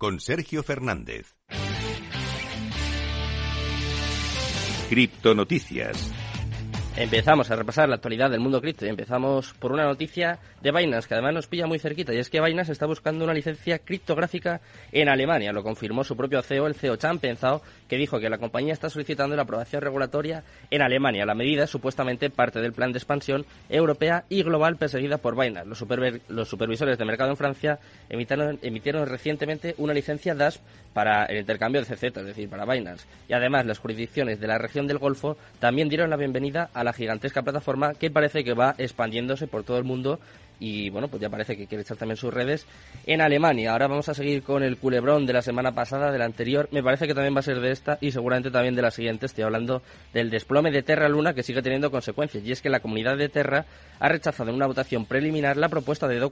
con Sergio Fernández. Criptonoticias. Empezamos a repasar la actualidad del mundo cripto y empezamos por una noticia de Binance que además nos pilla muy cerquita y es que Binance está buscando una licencia criptográfica en Alemania. Lo confirmó su propio CEO, el CEO Chan Penzao, que dijo que la compañía está solicitando la aprobación regulatoria en Alemania. La medida es supuestamente parte del plan de expansión europea y global perseguida por Binance. Los, los supervisores de mercado en Francia emitieron, emitieron recientemente una licencia DASP para el intercambio de CZ, es decir, para Binance. Y además las jurisdicciones de la región del Golfo también dieron la bienvenida a la gigantesca plataforma que parece que va expandiéndose por todo el mundo y bueno, pues ya parece que quiere echar también sus redes en Alemania. Ahora vamos a seguir con el culebrón de la semana pasada, de la anterior. Me parece que también va a ser de esta y seguramente también de la siguiente. Estoy hablando del desplome de Terra Luna que sigue teniendo consecuencias. Y es que la comunidad de Terra ha rechazado en una votación preliminar la propuesta de Do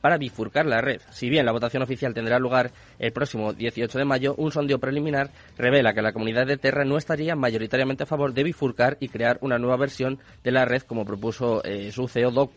para bifurcar la red. Si bien la votación oficial tendrá lugar el próximo 18 de mayo, un sondeo preliminar revela que la comunidad de Terra no estaría mayoritariamente a favor de bifurcar y crear una nueva versión de la red como propuso eh, su CEO Do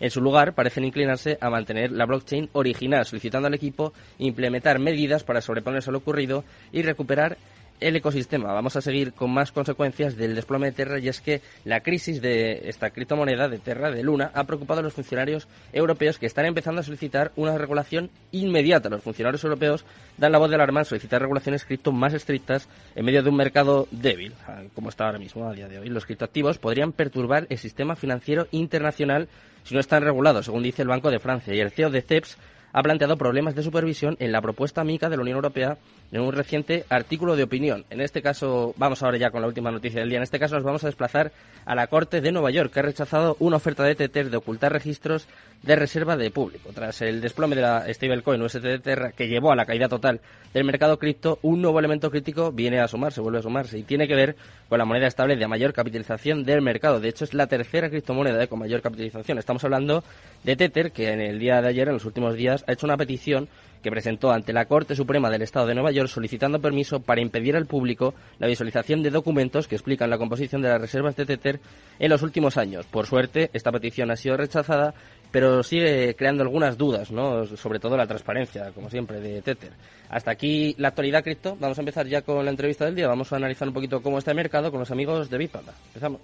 En su lugar, parecen inclinarse a mantener la blockchain original, solicitando al equipo implementar medidas para sobreponerse a lo ocurrido y recuperar el ecosistema. Vamos a seguir con más consecuencias del desplome de Terra y es que la crisis de esta criptomoneda de Terra, de Luna, ha preocupado a los funcionarios europeos que están empezando a solicitar una regulación inmediata. Los funcionarios europeos dan la voz de alarma al solicitar regulaciones cripto más estrictas en medio de un mercado débil, como está ahora mismo a día de hoy. Los criptoactivos podrían perturbar el sistema financiero internacional si no están regulados, según dice el Banco de Francia. Y el CEO de CEPS ha planteado problemas de supervisión en la propuesta MICA de la Unión Europea en un reciente artículo de opinión. En este caso, vamos ahora ya con la última noticia del día. En este caso nos vamos a desplazar a la Corte de Nueva York, que ha rechazado una oferta de Tether de ocultar registros de reserva de público. Tras el desplome de la stablecoin USDT que llevó a la caída total del mercado cripto, un nuevo elemento crítico viene a sumarse, vuelve a sumarse, y tiene que ver con la moneda estable de mayor capitalización del mercado. De hecho, es la tercera criptomoneda con mayor capitalización. Estamos hablando de Tether, que en el día de ayer, en los últimos días, ha hecho una petición que presentó ante la Corte Suprema del Estado de Nueva York solicitando permiso para impedir al público la visualización de documentos que explican la composición de las reservas de Tether en los últimos años. Por suerte, esta petición ha sido rechazada, pero sigue creando algunas dudas, ¿no? sobre todo la transparencia, como siempre, de Tether. Hasta aquí la actualidad cripto. Vamos a empezar ya con la entrevista del día. Vamos a analizar un poquito cómo está el mercado con los amigos de Bitpanda. Empezamos.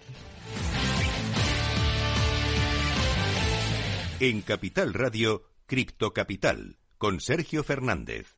En Capital Radio, Cripto Capital con Sergio Fernández.